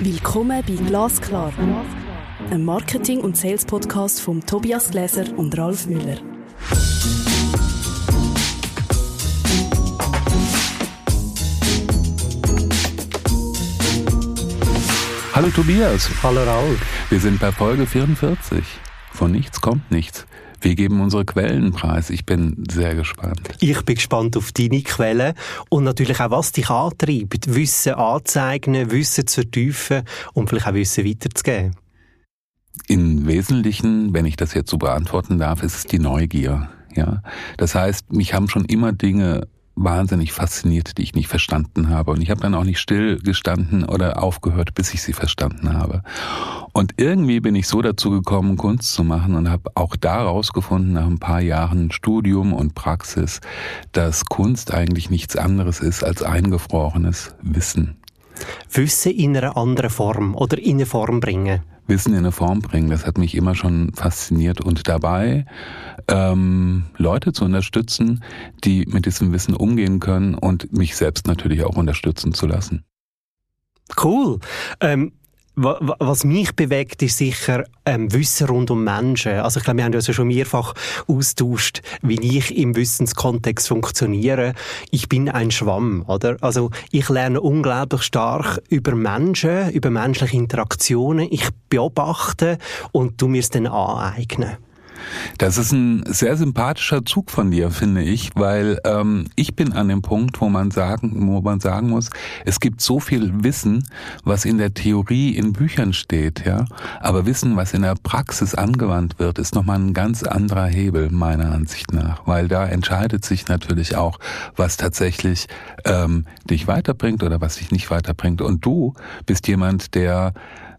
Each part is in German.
Willkommen bei Glasklar, einem Marketing- und Sales-Podcast von Tobias Gläser und Ralf Müller. Hallo Tobias. Hallo Raul. Wir sind bei Folge 44. Von nichts kommt nichts. Wir geben unsere Quellen preis. Ich bin sehr gespannt. Ich bin gespannt auf deine Quellen und natürlich auch, was dich antreibt, Wissen anzueignen, Wissen zu vertiefen und vielleicht auch Wissen weiterzugeben. Im Wesentlichen, wenn ich das jetzt so beantworten darf, ist es die Neugier. Ja, das heißt, mich haben schon immer Dinge wahnsinnig fasziniert, die ich nicht verstanden habe. Und ich habe dann auch nicht still gestanden oder aufgehört, bis ich sie verstanden habe. Und irgendwie bin ich so dazu gekommen, Kunst zu machen und habe auch daraus gefunden, nach ein paar Jahren Studium und Praxis, dass Kunst eigentlich nichts anderes ist als eingefrorenes Wissen. Wissen in einer anderen Form oder in eine Form bringen. Wissen in eine Form bringen. Das hat mich immer schon fasziniert und dabei ähm, Leute zu unterstützen, die mit diesem Wissen umgehen können und mich selbst natürlich auch unterstützen zu lassen. Cool. Ähm, was mich bewegt, ist sicher ähm, Wissen rund um Menschen. Also ich glaube, wir haben ja schon mehrfach austauscht, wie ich im Wissenskontext funktioniere. Ich bin ein Schwamm, oder? Also ich lerne unglaublich stark über Menschen, über menschliche Interaktionen. Ich beobachte und du mir es dann aneignen. Das ist ein sehr sympathischer Zug von dir, finde ich, weil ähm, ich bin an dem Punkt, wo man sagen, wo man sagen muss, es gibt so viel Wissen, was in der Theorie in Büchern steht, ja, aber Wissen, was in der Praxis angewandt wird, ist nochmal ein ganz anderer Hebel meiner Ansicht nach, weil da entscheidet sich natürlich auch, was tatsächlich ähm, dich weiterbringt oder was dich nicht weiterbringt. Und du bist jemand, der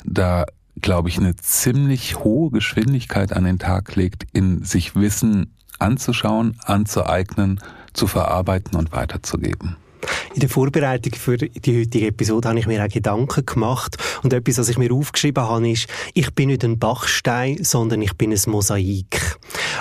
da glaube ich, eine ziemlich hohe Geschwindigkeit an den Tag legt, in sich Wissen anzuschauen, anzueignen, zu verarbeiten und weiterzugeben. In der Vorbereitung für die heutige Episode habe ich mir auch Gedanken gemacht. Und etwas, was ich mir aufgeschrieben habe, ist, ich bin nicht ein Bachstein, sondern ich bin ein Mosaik.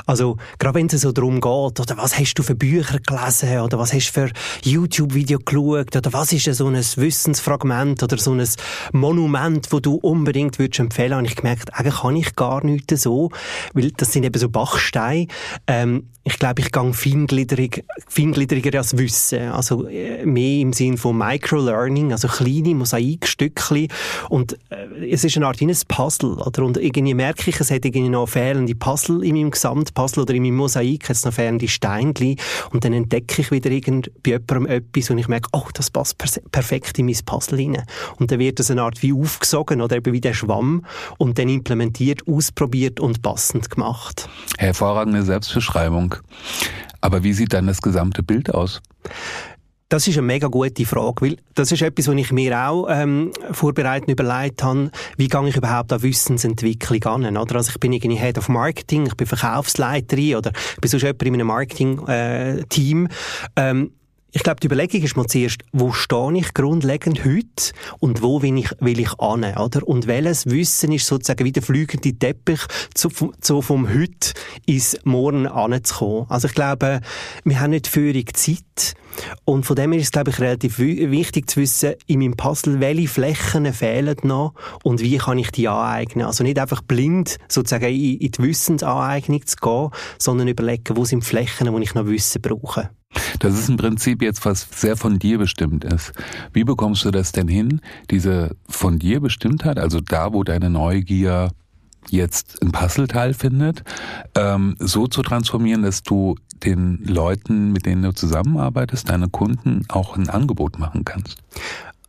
Also, gerade wenn es so darum geht, oder was hast du für Bücher gelesen, oder was hast du für YouTube-Video geschaut, oder was ist so ein Wissensfragment, oder so ein Monument, wo du unbedingt würdest empfehlen, habe ich gemerkt, eigentlich kann ich gar nichts so, weil das sind eben so Bachsteine. Ähm, ich glaube, ich gehe feingliedrig, feingliedriger als Wissen. Also, äh, mehr im Sinn von Microlearning, also kleine Mosaikstückchen. Und äh, es ist eine Art wie ein Puzzle, oder? Und irgendwie merke ich, es hat irgendwie noch fehlende Puzzle in meinem Gesamtpuzzle oder in meinem Mosaik, es noch fehlende Steinchen. Und dann entdecke ich wieder irgend bei jemandem etwas und ich merke, oh, das passt perfekt in mein Puzzle rein. Und dann wird das eine Art wie aufgesogen oder eben wie der Schwamm und dann implementiert, ausprobiert und passend gemacht. Hervorragende Selbstbeschreibung. Aber wie sieht dann das gesamte Bild aus? Das ist eine mega gute Frage, weil das ist etwas, was ich mir auch ähm, vorbereitend überlegt habe. Wie gehe ich überhaupt an Wissensentwicklung an? Oder? Also ich bin irgendwie Head of Marketing, ich bin Verkaufsleiterin oder ich bin sonst jemand in einem Marketing-Team. Äh, ähm, ich glaube, die Überlegung ist mal zuerst, wo stehe ich grundlegend heute und wo will ich, will ich an, oder? Und welches Wissen ist sozusagen wie der fliegende Teppich, zu, zu vom Heute ins Morgen anzukommen. Also ich glaube, wir haben nicht völlig Zeit und von dem her ist es, glaube ich, relativ wichtig zu wissen, in meinem Puzzle, welche Flächen fehlen noch und wie kann ich die aneignen. Also nicht einfach blind sozusagen in, die Wissensaneignung zu gehen, sondern überlegen, wo sind Flächen, wo ich noch Wissen brauche. Das ist im Prinzip jetzt, was sehr von dir bestimmt ist. Wie bekommst du das denn hin, diese von dir Bestimmtheit, also da, wo deine Neugier jetzt ein Puzzleteil findet, ähm, so zu transformieren, dass du den Leuten, mit denen du zusammenarbeitest, deine Kunden auch ein Angebot machen kannst?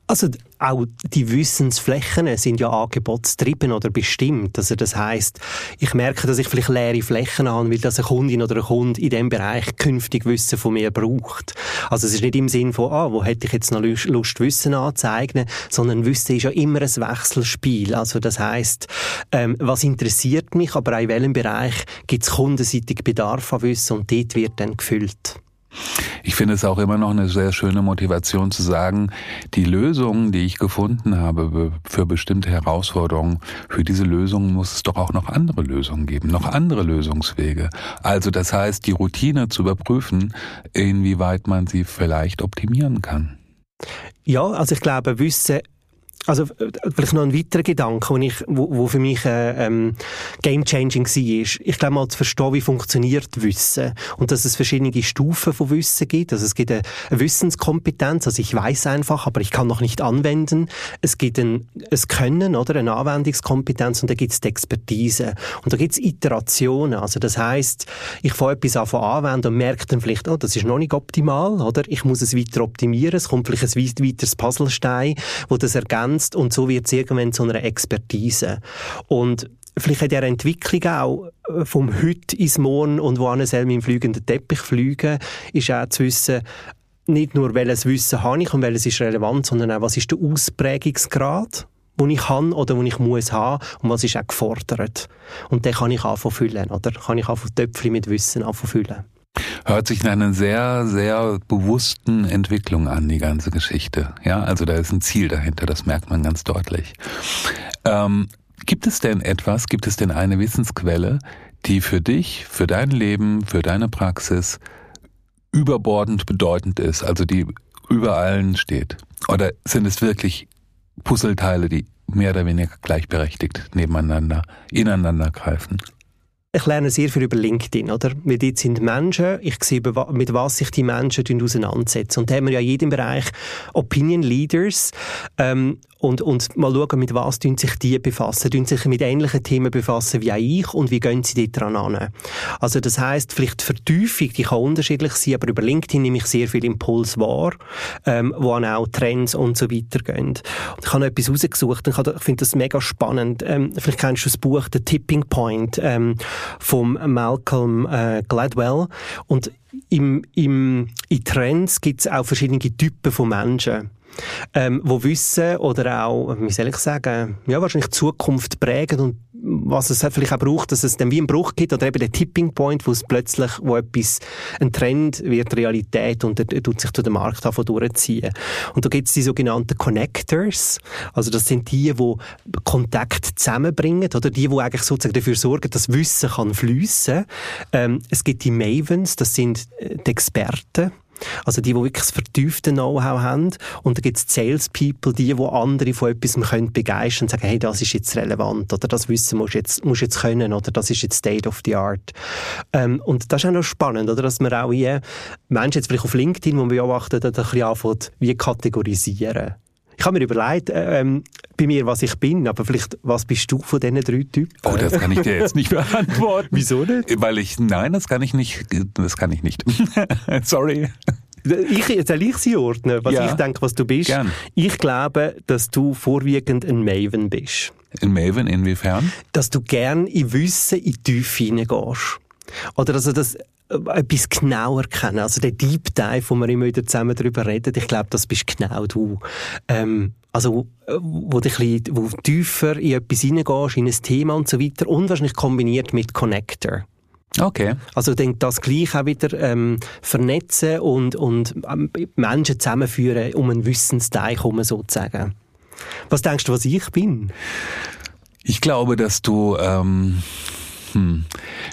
Also auch die Wissensflächen sind ja angebotstrieben oder bestimmt. Also das heißt, ich merke, dass ich vielleicht leere Flächen habe, weil das eine Kundin oder ein Kunde in dem Bereich künftig Wissen von mir braucht. Also es ist nicht im Sinn von, ah, wo hätte ich jetzt noch Lust, Wissen anzueignen, sondern Wissen ist ja immer ein Wechselspiel. Also das heißt, ähm, was interessiert mich, aber auch in welchem Bereich gibt es kundenseitig Bedarf an Wissen und dort wird dann gefüllt. Ich finde es auch immer noch eine sehr schöne Motivation zu sagen, die Lösungen, die ich gefunden habe für bestimmte Herausforderungen, für diese Lösungen muss es doch auch noch andere Lösungen geben, noch andere Lösungswege. Also das heißt, die Routine zu überprüfen, inwieweit man sie vielleicht optimieren kann. Ja, also ich glaube, Wissen also äh, vielleicht noch ein weiterer Gedanke, wo, ich, wo, wo für mich äh, ähm, game-changing war. Ich glaube mal zu verstehen, wie funktioniert Wissen und dass es verschiedene Stufen von Wissen gibt. Also es gibt eine, eine Wissenskompetenz, also ich weiß einfach, aber ich kann noch nicht anwenden. Es gibt ein, ein Können oder eine Anwendungskompetenz und da gibt es die Expertise und da gibt es Iterationen. Also das heißt, ich fange etwas an anwenden und merke dann vielleicht, oh, das ist noch nicht optimal, oder? Ich muss es weiter optimieren. Es kommt vielleicht ein weiteres Puzzlestein, wo das ergänzt und so wird es irgendwann zu einer Expertise. Und vielleicht hat er Entwicklung auch äh, vom Heute ins Morgen und wo soll dem fliegenden Teppich fliegen, ist auch zu wissen, nicht nur welches Wissen habe ich und welches ist relevant, sondern auch, was ist der Ausprägungsgrad, wo ich kann oder wo ich muss haben und was ist auch gefordert. Und den kann ich anfangen füllen, oder? Kann ich anfangen Töpfchen mit Wissen anfangen füllen. Hört sich in einer sehr, sehr bewussten Entwicklung an, die ganze Geschichte. Ja, also da ist ein Ziel dahinter, das merkt man ganz deutlich. Ähm, gibt es denn etwas, gibt es denn eine Wissensquelle, die für dich, für dein Leben, für deine Praxis überbordend bedeutend ist, also die über allen steht? Oder sind es wirklich Puzzleteile, die mehr oder weniger gleichberechtigt nebeneinander, ineinander greifen? Ich lerne sehr viel über LinkedIn, oder? Weil dort sind Menschen, ich sehe, mit was sich die Menschen auseinandersetzen. Und da haben wir ja in jedem Bereich Opinion Leaders, ähm, und, und mal schauen, mit was sich die befassen. Tun sich mit ähnlichen Themen befassen wie auch ich und wie gehen sie dort dran an. Also das heißt vielleicht Vertiefung, die kann unterschiedlich sein, aber über LinkedIn nehme ich sehr viel Impuls wahr, ähm, wo auch Trends und so weiter gehen. Und ich habe noch etwas rausgesucht und ich finde das mega spannend. Ähm, vielleicht kennst du das Buch The Tipping Point ähm, vom Malcolm äh, Gladwell und im, im, in Trends gibt es auch verschiedene Typen von Menschen ähm, wo wissen oder auch, wie soll ich sagen, ja, wahrscheinlich Zukunft prägen und was es vielleicht auch braucht, dass es dann wie einen Bruch gibt oder eben der Tipping Point, wo es plötzlich, wo etwas, ein Trend wird Realität und er tut sich durch den Markt davon durchziehen. Und da gibt es die sogenannten Connectors, also das sind die, die Kontakt zusammenbringen oder die, die eigentlich sozusagen dafür sorgen, dass Wissen kann fließen. Ähm, es gibt die Mavens, das sind äh, die Experten, also die, die wirklich das vertiefte Know-how haben. Und da gibt es Salespeople, die, die andere von etwas können begeistern und sagen, hey, das ist jetzt relevant oder das Wissen musst du jetzt, musst jetzt können oder das ist jetzt State of the Art. Ähm, und das ist auch noch spannend, oder? dass man auch hier Menschen jetzt vielleicht auf LinkedIn, die man beobachtet, ein bisschen anfängt, wie kategorisieren. Ich habe mir überlegt, äh, ähm, bei mir, was ich bin, aber vielleicht, was bist du von diesen drei Typen? Oh, das kann ich dir jetzt nicht beantworten. Wieso nicht? Weil ich, nein, das kann ich nicht, das kann ich nicht. Sorry. Ich, soll ich sie ordnen, was ja, ich denke, was du bist? Gern. Ich glaube, dass du vorwiegend ein Maven bist. Ein Maven inwiefern? Dass du gern in Wissen in die Tiefe hineingehst. Oder also das etwas genauer kennen. Also der Deep Dive, wo wir immer wieder zusammen darüber reden, ich glaube, das bist genau du. Ähm, also, wo du ein bisschen, wo tiefer in etwas hineingehst, in ein Thema und so weiter und wahrscheinlich kombiniert mit Connector. Okay. Also ich denke, das gleich auch wieder ähm, vernetzen und, und ähm, Menschen zusammenführen, um einen Wissensteich herum sozusagen. Was denkst du, was ich bin? Ich glaube, dass du ähm, hm.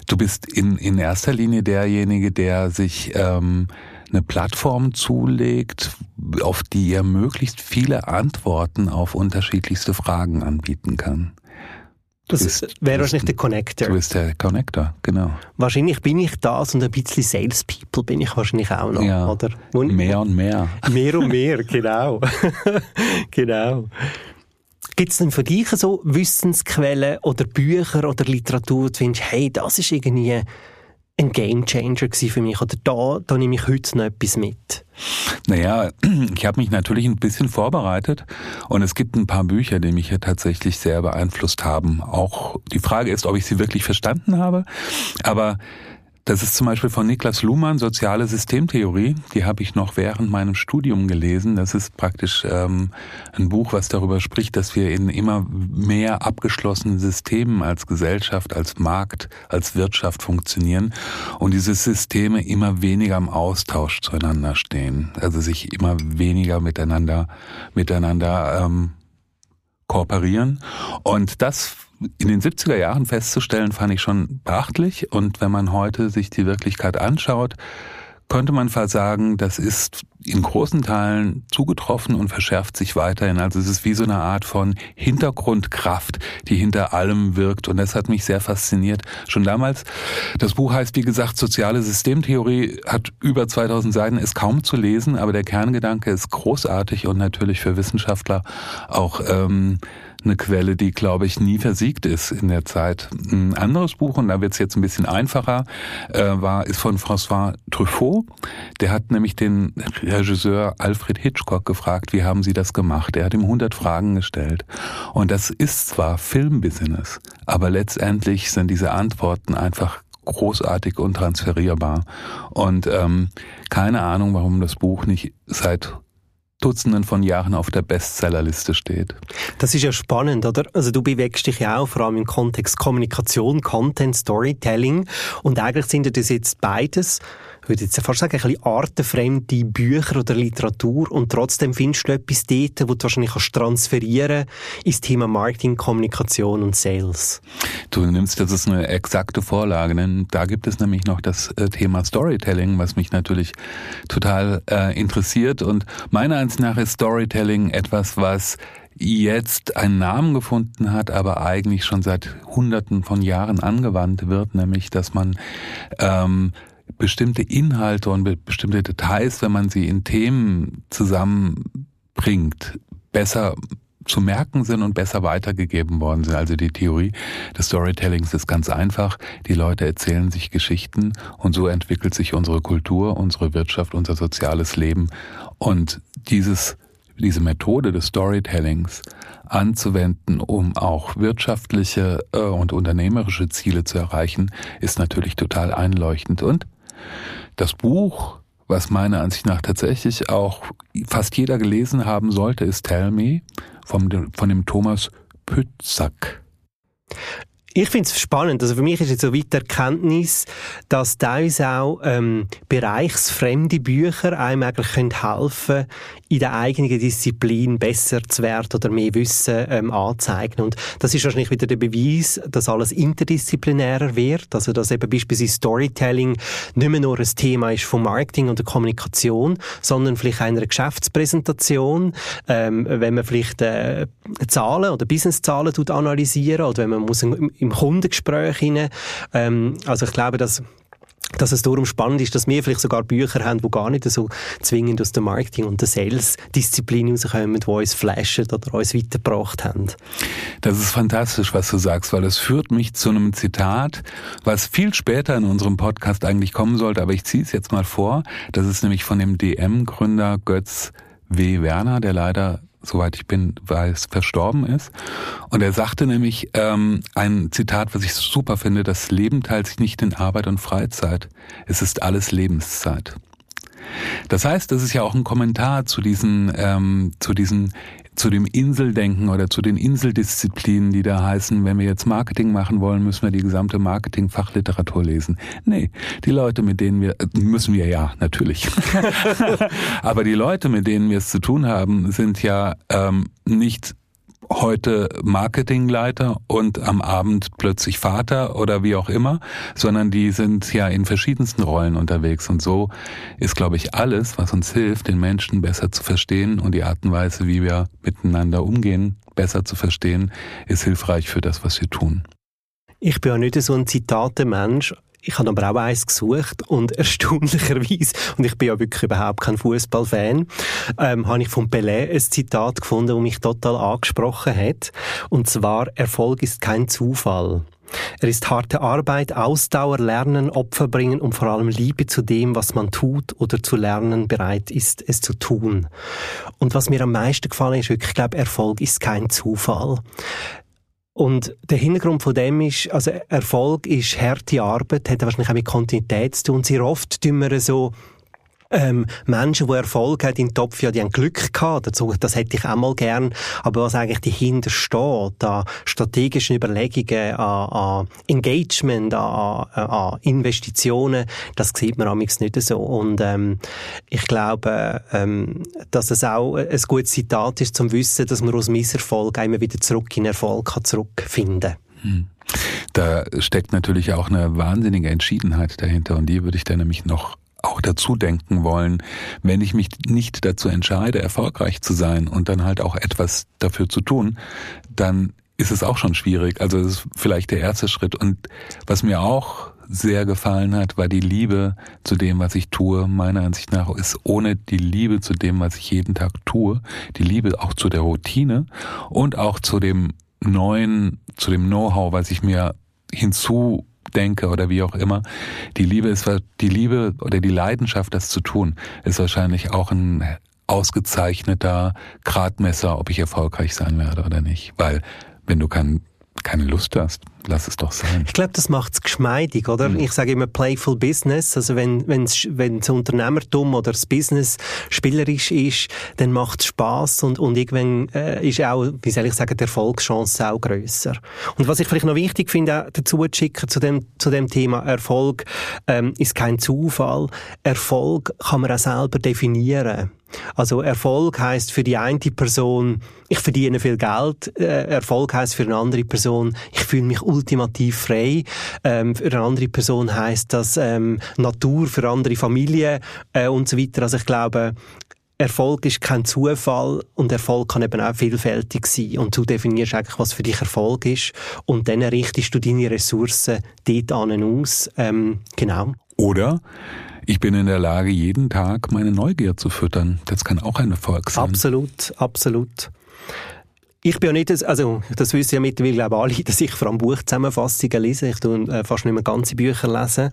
Du bist in, in erster Linie derjenige, der sich ähm, eine Plattform zulegt, auf die er möglichst viele Antworten auf unterschiedlichste Fragen anbieten kann. Du das bist, wäre wahrscheinlich der Connector. Du bist der Connector, genau. Wahrscheinlich bin ich das und ein bisschen Salespeople bin ich wahrscheinlich auch noch, ja, oder? Und mehr und mehr. Mehr und mehr, genau. genau. Gibt es denn für dich so Wissensquellen oder Bücher oder Literatur, wo du findest, hey, das ist irgendwie ein Gamechanger für mich oder da, da nehme ich heute noch etwas mit? Naja, ich habe mich natürlich ein bisschen vorbereitet und es gibt ein paar Bücher, die mich hier tatsächlich sehr beeinflusst haben. Auch die Frage ist, ob ich sie wirklich verstanden habe, aber das ist zum Beispiel von Niklas Luhmann, Soziale Systemtheorie. Die habe ich noch während meinem Studium gelesen. Das ist praktisch ähm, ein Buch, was darüber spricht, dass wir in immer mehr abgeschlossenen Systemen als Gesellschaft, als Markt, als Wirtschaft funktionieren und diese Systeme immer weniger im Austausch zueinander stehen. Also sich immer weniger miteinander, miteinander ähm, kooperieren. Und das in den 70er Jahren festzustellen, fand ich schon beachtlich. Und wenn man heute sich die Wirklichkeit anschaut, könnte man fast sagen, das ist in großen Teilen zugetroffen und verschärft sich weiterhin. Also es ist wie so eine Art von Hintergrundkraft, die hinter allem wirkt. Und das hat mich sehr fasziniert. Schon damals, das Buch heißt, wie gesagt, Soziale Systemtheorie, hat über 2000 Seiten, ist kaum zu lesen, aber der Kerngedanke ist großartig und natürlich für Wissenschaftler auch ähm, eine Quelle, die, glaube ich, nie versiegt ist in der Zeit. Ein anderes Buch, und da wird es jetzt ein bisschen einfacher, äh, war, ist von François Truffaut. Der hat nämlich den Regisseur Alfred Hitchcock gefragt, wie haben Sie das gemacht? Er hat ihm 100 Fragen gestellt. Und das ist zwar Filmbusiness, aber letztendlich sind diese Antworten einfach großartig und transferierbar. Und ähm, keine Ahnung, warum das Buch nicht seit Dutzenden von Jahren auf der Bestsellerliste steht. Das ist ja spannend, oder? Also du bewegst dich ja auch vor allem im Kontext Kommunikation, Content, Storytelling und eigentlich sind das jetzt beides würde jetzt fast sagen, ein bisschen artenfremde Bücher oder Literatur und trotzdem findest du etwas dort, wo du wahrscheinlich kannst transferieren ins Thema Marketing, Kommunikation und Sales. Du nimmst, das ist eine exakte Vorlage, denn da gibt es nämlich noch das äh, Thema Storytelling, was mich natürlich total äh, interessiert und meiner Ansicht nach ist Storytelling etwas, was jetzt einen Namen gefunden hat, aber eigentlich schon seit Hunderten von Jahren angewandt wird, nämlich dass man ähm, bestimmte Inhalte und bestimmte Details, wenn man sie in Themen zusammenbringt, besser zu merken sind und besser weitergegeben worden sind. Also die Theorie des Storytellings ist ganz einfach. Die Leute erzählen sich Geschichten und so entwickelt sich unsere Kultur, unsere Wirtschaft, unser soziales Leben. Und dieses, diese Methode des Storytellings anzuwenden, um auch wirtschaftliche äh, und unternehmerische Ziele zu erreichen, ist natürlich total einleuchtend. Und das Buch, was meiner Ansicht nach tatsächlich auch fast jeder gelesen haben sollte, ist Tell Me vom, von dem Thomas Pützack. Ich finde es spannend. Also für mich ist jetzt so weit Erkenntnis, dass teilweise auch ähm, bereichsfremde Bücher einem eigentlich können helfen in der eigenen Disziplin besser zu werden oder mehr Wissen ähm, anzeigen. Und das ist wahrscheinlich wieder der Beweis, dass alles interdisziplinärer wird. Also dass eben beispielsweise Storytelling nicht mehr nur ein Thema ist von Marketing und der Kommunikation, sondern vielleicht einer Geschäftspräsentation, ähm, wenn man vielleicht äh, Zahlen oder Businesszahlen analysieren oder wenn man muss im Kundengespräch hinein. Ähm, also ich glaube, dass dass es darum spannend ist, dass wir vielleicht sogar Bücher haben, die gar nicht so zwingend aus der Marketing- und der Sales-Disziplin rauskommen, die uns flashen oder uns weitergebracht haben. Das ist fantastisch, was du sagst, weil es führt mich zu einem Zitat, was viel später in unserem Podcast eigentlich kommen sollte, aber ich ziehe es jetzt mal vor. Das ist nämlich von dem DM-Gründer Götz W. Werner, der leider soweit ich bin, weiß, verstorben ist. Und er sagte nämlich ähm, ein Zitat, was ich super finde, das Leben teilt sich nicht in Arbeit und Freizeit. Es ist alles Lebenszeit. Das heißt, das ist ja auch ein Kommentar zu diesen, ähm, zu diesen zu dem Inseldenken oder zu den Inseldisziplinen, die da heißen, wenn wir jetzt Marketing machen wollen, müssen wir die gesamte Marketing-Fachliteratur lesen. Nee, die Leute, mit denen wir, äh, müssen wir ja, natürlich. Aber die Leute, mit denen wir es zu tun haben, sind ja ähm, nicht heute Marketingleiter und am Abend plötzlich Vater oder wie auch immer, sondern die sind ja in verschiedensten Rollen unterwegs. Und so ist, glaube ich, alles, was uns hilft, den Menschen besser zu verstehen und die Art und Weise, wie wir miteinander umgehen, besser zu verstehen, ist hilfreich für das, was wir tun. Ich bin ja nicht so ein Zitate-Mensch, ich habe aber auch eins gesucht und erstaunlicherweise, und ich bin ja wirklich überhaupt kein Fußballfan, ähm, habe ich von Pelé ein Zitat gefunden, das mich total angesprochen hat. Und zwar, Erfolg ist kein Zufall. Er ist harte Arbeit, Ausdauer, Lernen, Opfer bringen und vor allem Liebe zu dem, was man tut oder zu lernen bereit ist, es zu tun. Und was mir am meisten gefallen ist, wirklich, ich glaube, Erfolg ist kein Zufall. Und der Hintergrund von dem ist, also Erfolg ist harte Arbeit, hat wahrscheinlich auch mit Kontinuität zu tun. Sehr oft tun wir so ähm, Menschen, die Erfolg haben im Topf, ja, die haben Glück gehabt. Dazu, das hätte ich auch mal gern. Aber was eigentlich dahinter steht, an strategischen Überlegungen, an, an Engagement, an, an, Investitionen, das sieht man amigs nicht so. Und ähm, ich glaube, ähm, dass es auch ein gutes Zitat ist, zum Wissen, dass man aus Misserfolg immer wieder zurück in Erfolg kann zurückfinden. Hm. Da steckt natürlich auch eine wahnsinnige Entschiedenheit dahinter und die würde ich dann nämlich noch auch dazu denken wollen, wenn ich mich nicht dazu entscheide, erfolgreich zu sein und dann halt auch etwas dafür zu tun, dann ist es auch schon schwierig. Also das ist vielleicht der erste Schritt. Und was mir auch sehr gefallen hat, war die Liebe zu dem, was ich tue. Meiner Ansicht nach ist ohne die Liebe zu dem, was ich jeden Tag tue, die Liebe auch zu der Routine und auch zu dem neuen, zu dem Know-how, was ich mir hinzudenke oder wie auch immer. Die Liebe ist, die Liebe oder die Leidenschaft, das zu tun, ist wahrscheinlich auch ein ausgezeichneter Gradmesser, ob ich erfolgreich sein werde oder nicht. Weil wenn du kein, keine Lust hast, lass es doch sein. Ich glaube, das macht es geschmeidig, oder? Mhm. Ich sage immer Playful Business. Also wenn wenn's, wenn das Unternehmertum oder das Business spielerisch ist, dann macht es Spass und, und irgendwann äh, ist auch, wie soll ich sagen, die Erfolgschance auch grösser. Und was ich vielleicht noch wichtig finde, dazu zu schicken zu dem, zu dem Thema Erfolg, ähm, ist kein Zufall. Erfolg kann man auch selber definieren. Also Erfolg heißt für die eine Person, ich verdiene viel Geld. Äh, Erfolg heißt für eine andere Person, ich fühle mich ultimativ frei. Ähm, für eine andere Person heißt das ähm, Natur, für andere Familie äh, und so weiter. Also ich glaube, Erfolg ist kein Zufall und Erfolg kann eben auch vielfältig sein. Und du definierst eigentlich, was für dich Erfolg ist und dann richtest du deine Ressourcen dort an aus. Ähm, genau. Oder ich bin in der Lage, jeden Tag meine Neugier zu füttern. Das kann auch ein Erfolg sein. Absolut, absolut. Ich bin ja nicht, also das wissen ja mittlerweile glaube alle, dass ich vor allem Buchzusammenfassungen lese. Ich tue äh, fast nicht mehr ganze Bücher lesen.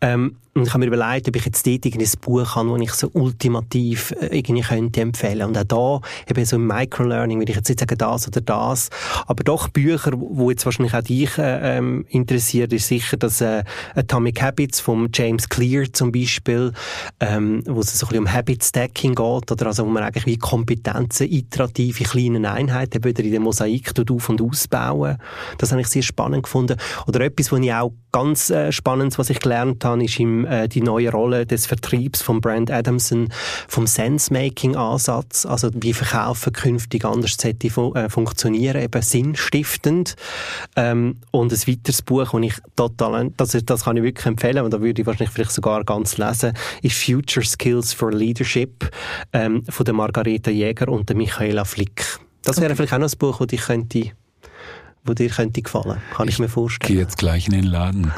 Ähm, und ich habe mir überlegt, ob ich jetzt dort ein Buch habe, das ich so ultimativ äh, irgendwie könnte empfehlen. Und auch da, eben so im Microlearning, würde ich jetzt nicht sagen das oder das, aber doch Bücher, wo jetzt wahrscheinlich auch dich äh, ähm, interessiert, ist sicher das äh, Atomic Habits von James Clear zum Beispiel, ähm, wo es so ein bisschen um Habit Stacking geht, oder also wo man eigentlich wie Kompetenzen iterativ in kleinen Einheiten wieder in der Mosaik auf- und ausbauen. Das habe ich sehr spannend gefunden. Oder etwas, was ich auch ganz äh, spannend, was ich gelernt habe, ist im, äh, die neue Rolle des Vertriebs von Brand Adamson vom Sense-Making-Ansatz. Also wie Verkaufen künftig anders sollte fu äh, funktionieren, eben sinnstiftend. Ähm, und ein weiteres Buch, das ich total, das, das kann ich wirklich empfehlen, und da würde ich wahrscheinlich vielleicht sogar ganz lesen, ist Future Skills for Leadership ähm, von der Margareta Jäger und der Michaela Flick. Das wäre okay. vielleicht auch noch ein Buch, das ich könnte wo dir könnte gefallen, kann ich, ich mir vorstellen. Geh jetzt gleich in den Laden.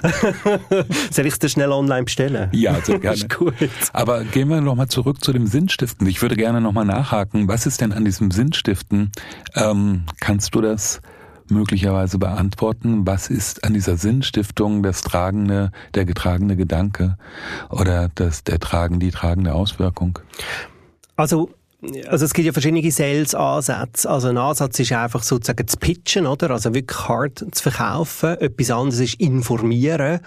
Soll ich es dir schnell online bestellen? Ja, sehr gerne. ist gut. Aber gehen wir nochmal zurück zu dem Sinnstiften. Ich würde gerne nochmal nachhaken. Was ist denn an diesem Sinnstiften? Ähm, kannst du das möglicherweise beantworten? Was ist an dieser Sinnstiftung das tragende, der getragene Gedanke oder das, der tragen, die tragende Auswirkung? Also also es gibt ja verschiedene Sales-Ansätze. Also ein Ansatz ist einfach sozusagen zu pitchen, oder? Also wirklich hart zu verkaufen. Etwas anderes ist informieren.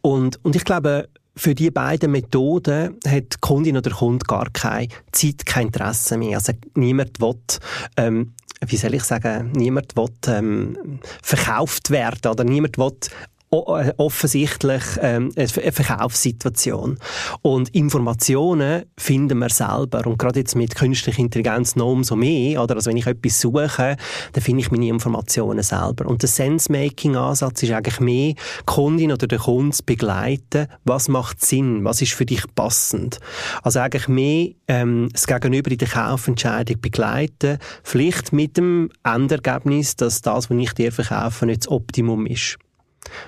Und, und ich glaube, für die beiden Methoden hat die Kundin oder der Kunde gar keine Zeit, kein Interesse mehr. Also niemand will, ähm, wie soll ich sagen, niemand will ähm, verkauft werden oder niemand will offensichtlich ähm, eine Verkaufssituation. Und Informationen finden wir selber. Und gerade jetzt mit künstlicher Intelligenz noch umso mehr. Oder? Also wenn ich etwas suche, dann finde ich meine Informationen selber. Und der Sense-Making-Ansatz ist eigentlich mehr, die Kundin oder den Kunden zu begleiten. Was macht Sinn? Was ist für dich passend? Also eigentlich mehr ähm, das Gegenüber in der Kaufentscheidung begleiten. Vielleicht mit dem Endergebnis, dass das, was ich dir verkaufe, nicht das Optimum ist.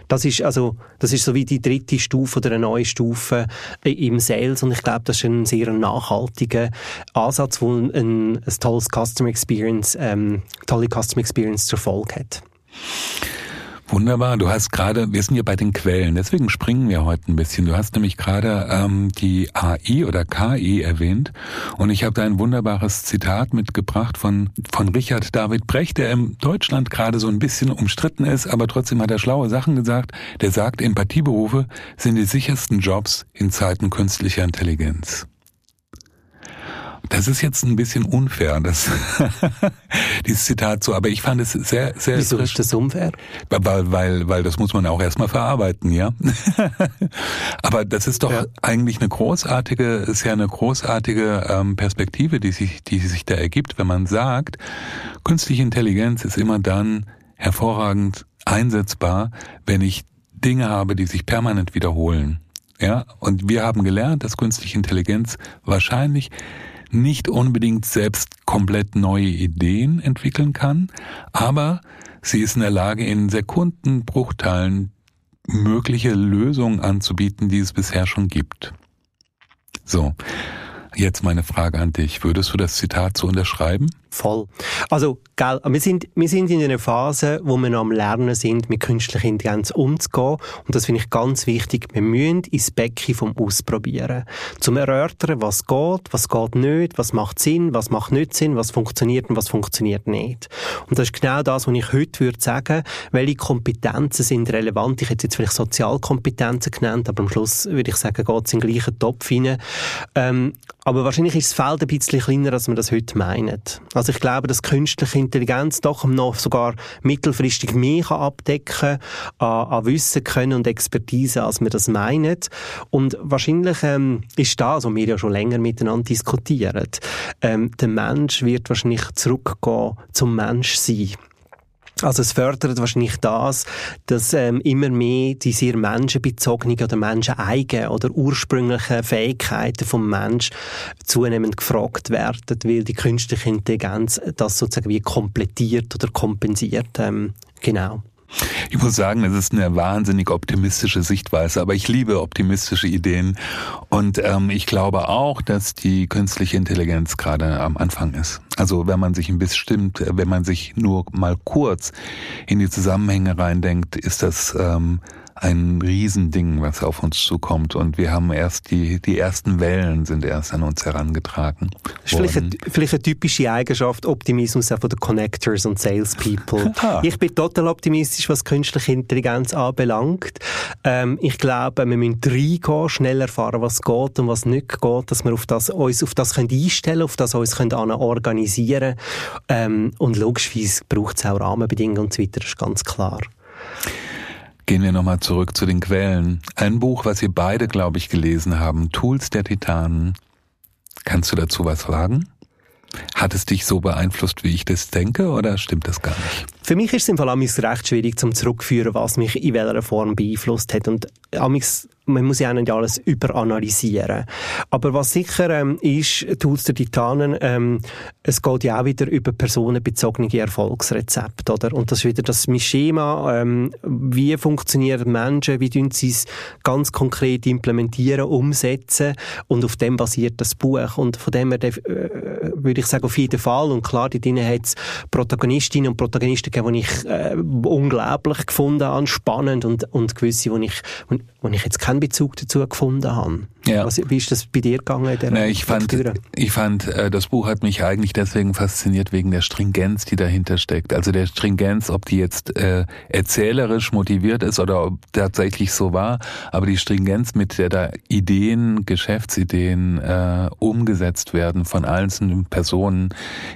Das ist also, das ist so wie die dritte Stufe oder eine neue Stufe im Sales und ich glaube, das ist ein sehr nachhaltiger Ansatz, wo ein, ein, tolles Customer Experience, ähm, tolle Customer Experience zur Folge hat. Wunderbar. Du hast gerade, wir sind ja bei den Quellen, deswegen springen wir heute ein bisschen. Du hast nämlich gerade ähm, die AI oder KI erwähnt und ich habe da ein wunderbares Zitat mitgebracht von, von Richard David Brecht, der in Deutschland gerade so ein bisschen umstritten ist, aber trotzdem hat er schlaue Sachen gesagt. Der sagt, Empathieberufe sind die sichersten Jobs in Zeiten künstlicher Intelligenz. Das ist jetzt ein bisschen unfair, das, dieses Zitat so, aber ich fand es sehr, sehr. Wieso ist das unfair? Weil, weil, weil das muss man auch erstmal verarbeiten, ja. aber das ist doch ja. eigentlich eine großartige, ist ja eine großartige ähm, Perspektive, die sich, die sich da ergibt, wenn man sagt, künstliche Intelligenz ist immer dann hervorragend einsetzbar, wenn ich Dinge habe, die sich permanent wiederholen. Ja, und wir haben gelernt, dass künstliche Intelligenz wahrscheinlich nicht unbedingt selbst komplett neue Ideen entwickeln kann, aber sie ist in der Lage, in Sekundenbruchteilen mögliche Lösungen anzubieten, die es bisher schon gibt. So, jetzt meine Frage an dich. Würdest du das Zitat so unterschreiben? Voll. Also, gell, wir sind, wir sind in einer Phase, wo wir noch am Lernen sind, mit künstlicher Intelligenz umzugehen. Und das finde ich ganz wichtig. Wir müssen ins Becken vom Ausprobieren. Zum Erörtern, was geht, was geht nicht, was macht Sinn, was macht nicht Sinn, was funktioniert und was funktioniert nicht. Und das ist genau das, was ich heute würde sagen, welche Kompetenzen sind relevant. Ich hätte jetzt vielleicht Sozialkompetenzen genannt, aber am Schluss würde ich sagen, geht es in den gleichen Topf hinein. Ähm, aber wahrscheinlich ist das Feld ein bisschen kleiner, als man das heute meint. Also ich glaube, dass künstliche Intelligenz doch noch sogar mittelfristig mehr kann abdecken an, an Wissen können und Expertise, als wir das meinen. Und wahrscheinlich ähm, ist das, was wir ja schon länger miteinander diskutieren, ähm, der Mensch wird wahrscheinlich zurückgehen zum Menschsein. Also es fördert wahrscheinlich das, dass ähm, immer mehr die sehr menschenbezogenen oder menscheneigenen oder ursprünglichen Fähigkeiten vom Mensch zunehmend gefragt werden, weil die künstliche Intelligenz das sozusagen wie komplettiert oder kompensiert. Ähm, genau. Ich muss sagen, es ist eine wahnsinnig optimistische Sichtweise, aber ich liebe optimistische Ideen und ähm, ich glaube auch, dass die künstliche Intelligenz gerade am Anfang ist. Also wenn man sich ein bisschen stimmt, wenn man sich nur mal kurz in die Zusammenhänge reindenkt, ist das ähm, ein Riesending, was auf uns zukommt. Und wir haben erst die, die ersten Wellen sind erst an uns herangetragen. Das ist vielleicht eine, vielleicht eine typische Eigenschaft, Optimismus auch von den Connectors und Salespeople. ich bin total optimistisch, was künstliche Intelligenz anbelangt. Ähm, ich glaube, wir müssen reingehen, schnell erfahren, was geht und was nicht geht, dass wir auf das, uns auf das können einstellen auf das uns können organisieren ähm, Und logischerweise braucht es auch Rahmenbedingungen und so weiter, das ist ganz klar. Gehen wir nochmal zurück zu den Quellen. Ein Buch, was ihr beide, glaube ich, gelesen haben, Tools der Titanen. Kannst du dazu was sagen? Hat es dich so beeinflusst, wie ich das denke, oder stimmt das gar nicht? Für mich ist es im Fall recht schwierig zum zurückführen, was mich in welcher Form beeinflusst hat. Und man muss ja auch nicht alles überanalysieren. Aber was sicher ähm, ist, Tools der Titanen, ähm, es geht ja auch wieder über personenbezogene Erfolgsrezepte, oder? Und das ist wieder das Schema, ähm, wie funktionieren Menschen, wie tun sie es ganz konkret implementieren, umsetzen und auf dem basiert das Buch. Und von dem her äh, würde ich sagen, auf jeden Fall. Und klar, die drinnen hat es Protagonistinnen und Protagonisten gegeben, die ich äh, unglaublich gefunden habe, spannend und, und gewisse, die ich, wo ich jetzt keinen Bezug dazu gefunden habe. Ja. Was, wie ist das bei dir gegangen? In Na, ich fand, ich fand, äh, das Buch hat mich eigentlich deswegen fasziniert wegen der Stringenz, die dahinter steckt. Also der Stringenz, ob die jetzt äh, erzählerisch motiviert ist oder ob tatsächlich so war, aber die Stringenz, mit der da Ideen, Geschäftsideen äh, umgesetzt werden von einzelnen Personen,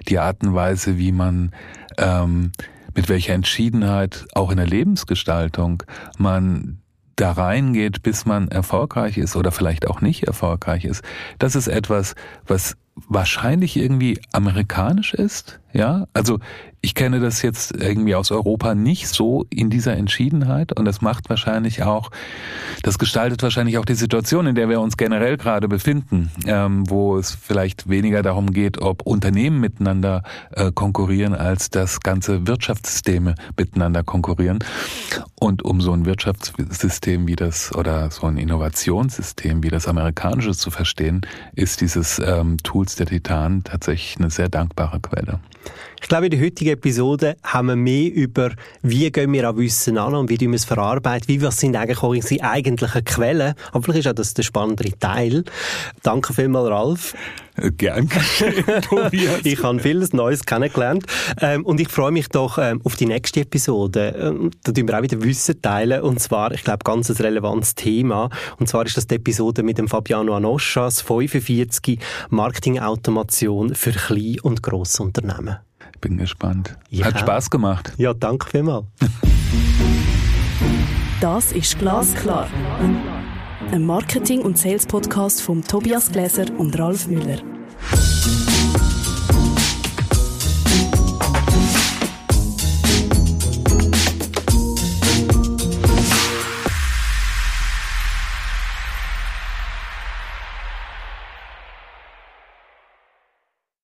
die Art und Weise, wie man ähm, mit welcher Entschiedenheit auch in der Lebensgestaltung man da reingeht, bis man erfolgreich ist oder vielleicht auch nicht erfolgreich ist, das ist etwas, was wahrscheinlich irgendwie amerikanisch ist, ja. Also ich kenne das jetzt irgendwie aus Europa nicht so in dieser Entschiedenheit und das macht wahrscheinlich auch, das gestaltet wahrscheinlich auch die Situation, in der wir uns generell gerade befinden, ähm, wo es vielleicht weniger darum geht, ob Unternehmen miteinander äh, konkurrieren, als dass ganze Wirtschaftssysteme miteinander konkurrieren. Und um so ein Wirtschaftssystem wie das oder so ein Innovationssystem wie das amerikanische zu verstehen, ist dieses ähm, Tools der Titan tatsächlich eine sehr dankbare Quelle. Ich glaube, in der heutigen Episode haben wir mehr über, wie gehen wir an Wissen an und wie wir es verarbeiten, wie was sind eigentlich unsere eigentlichen Quellen. Aber vielleicht ist auch das der spannendere Teil. Danke vielmals, Ralf. Gern Tobias. ich habe vieles Neues kennengelernt. Ähm, und ich freue mich doch ähm, auf die nächste Episode. Ähm, da tun wir auch wieder Wissen teilen. Und zwar, ich glaube, ganz ein relevantes Thema. Und zwar ist das die Episode mit dem Fabiano Anoschas, 45 Marketingautomation für Klein- und Grossunternehmen. Bin gespannt. Ja. Hat Spaß gemacht. Ja, danke vielmals. Das ist Glasklar. Ein Marketing- und Sales-Podcast von Tobias Gläser und Ralf Müller.